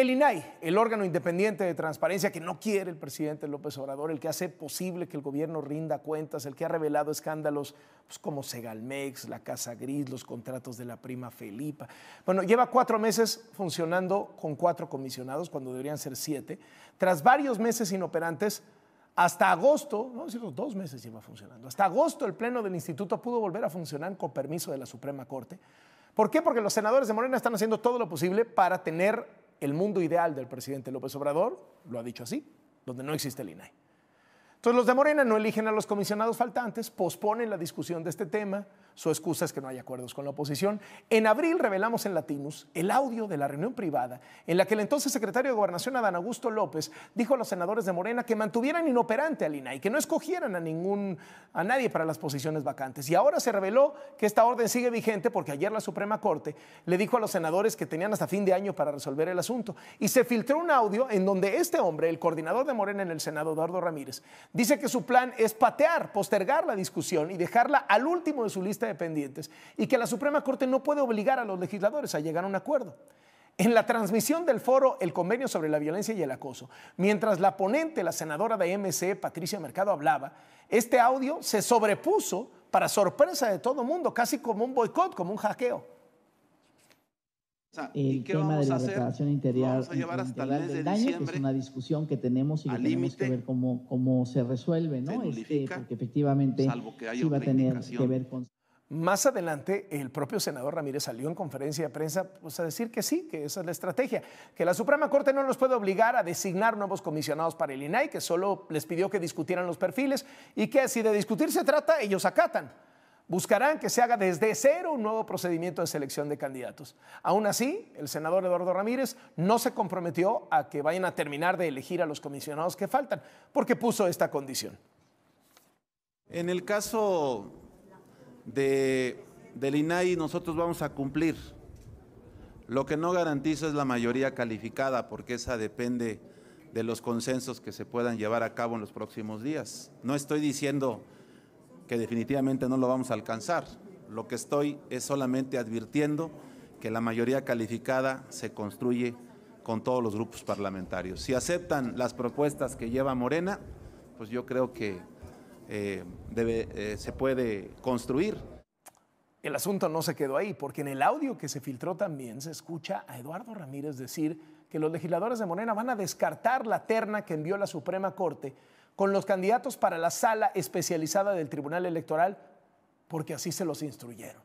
El INAI, el órgano independiente de transparencia que no quiere el presidente López Obrador, el que hace posible que el gobierno rinda cuentas, el que ha revelado escándalos pues, como Segalmex, la Casa Gris, los contratos de la prima Felipa. Bueno, lleva cuatro meses funcionando con cuatro comisionados cuando deberían ser siete. Tras varios meses inoperantes, hasta agosto, no decir dos meses lleva funcionando, hasta agosto el Pleno del Instituto pudo volver a funcionar con permiso de la Suprema Corte. ¿Por qué? Porque los senadores de Morena están haciendo todo lo posible para tener el mundo ideal del presidente López Obrador, lo ha dicho así, donde no existe el INAI. Entonces los de Morena no eligen a los comisionados faltantes, posponen la discusión de este tema, su excusa es que no hay acuerdos con la oposición. En abril revelamos en Latinus el audio de la reunión privada en la que el entonces secretario de Gobernación, Adán Augusto López, dijo a los senadores de Morena que mantuvieran inoperante al INAI, que no escogieran a, ningún, a nadie para las posiciones vacantes. Y ahora se reveló que esta orden sigue vigente porque ayer la Suprema Corte le dijo a los senadores que tenían hasta fin de año para resolver el asunto. Y se filtró un audio en donde este hombre, el coordinador de Morena en el Senado, Eduardo Ramírez, dice que su plan es patear, postergar la discusión y dejarla al último de su lista pendientes y que la Suprema Corte no puede obligar a los legisladores a llegar a un acuerdo. En la transmisión del foro El Convenio sobre la Violencia y el Acoso, mientras la ponente, la senadora de MC, Patricia Mercado, hablaba, este audio se sobrepuso para sorpresa de todo mundo, casi como un boicot, como un hackeo. el tema de la declaración interior, vamos a llevar hasta el mes de daño, que es una discusión que tenemos y que tenemos que ver cómo, cómo se resuelve, ¿no? Este, porque efectivamente sí va a tener que ver con... Más adelante, el propio senador Ramírez salió en conferencia de prensa pues, a decir que sí, que esa es la estrategia, que la Suprema Corte no los puede obligar a designar nuevos comisionados para el INAI, que solo les pidió que discutieran los perfiles y que si de discutir se trata, ellos acatan. Buscarán que se haga desde cero un nuevo procedimiento de selección de candidatos. Aún así, el senador Eduardo Ramírez no se comprometió a que vayan a terminar de elegir a los comisionados que faltan, porque puso esta condición. En el caso de, del INAI nosotros vamos a cumplir. Lo que no garantizo es la mayoría calificada, porque esa depende de los consensos que se puedan llevar a cabo en los próximos días. No estoy diciendo que definitivamente no lo vamos a alcanzar. Lo que estoy es solamente advirtiendo que la mayoría calificada se construye con todos los grupos parlamentarios. Si aceptan las propuestas que lleva Morena, pues yo creo que eh, eh, se puede construir. El asunto no se quedó ahí, porque en el audio que se filtró también se escucha a Eduardo Ramírez decir que los legisladores de Morena van a descartar la terna que envió la Suprema Corte con los candidatos para la sala especializada del Tribunal Electoral, porque así se los instruyeron.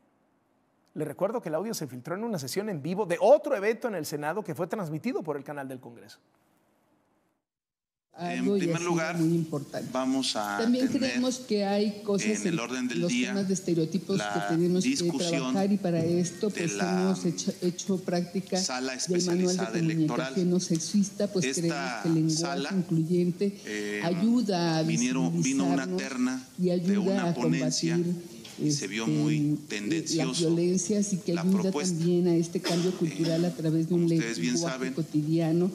Le recuerdo que el audio se filtró en una sesión en vivo de otro evento en el Senado que fue transmitido por el canal del Congreso en primer lugar, muy importante. vamos a también creemos que hay cosas en el orden del los día, temas de estereotipos que tenemos que trabajar y para esto pues hemos hecho, hecho práctica sala del manual de comunicación no sexista, pues Esta creemos que el lenguaje sala, incluyente eh, ayuda a vinieron, vino una terna y ayuda de una a ponencia y se vio muy este, tendencioso las violencias y que la ayuda también a este cambio cultural a través de un lenguaje cotidiano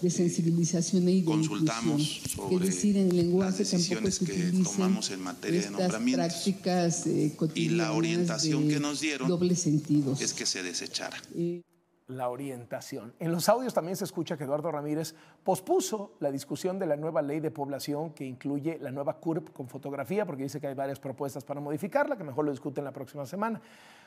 de sensibilización e de consultamos sobre es decir, en lenguaje las decisiones tampoco se que tomamos en materia de estas nombramientos prácticas eh, y cotidianas la orientación de que nos dieron dobles sentidos. es que se desechara. Eh, la orientación. En los audios también se escucha que Eduardo Ramírez pospuso la discusión de la nueva ley de población que incluye la nueva CURP con fotografía, porque dice que hay varias propuestas para modificarla, que mejor lo discuten la próxima semana.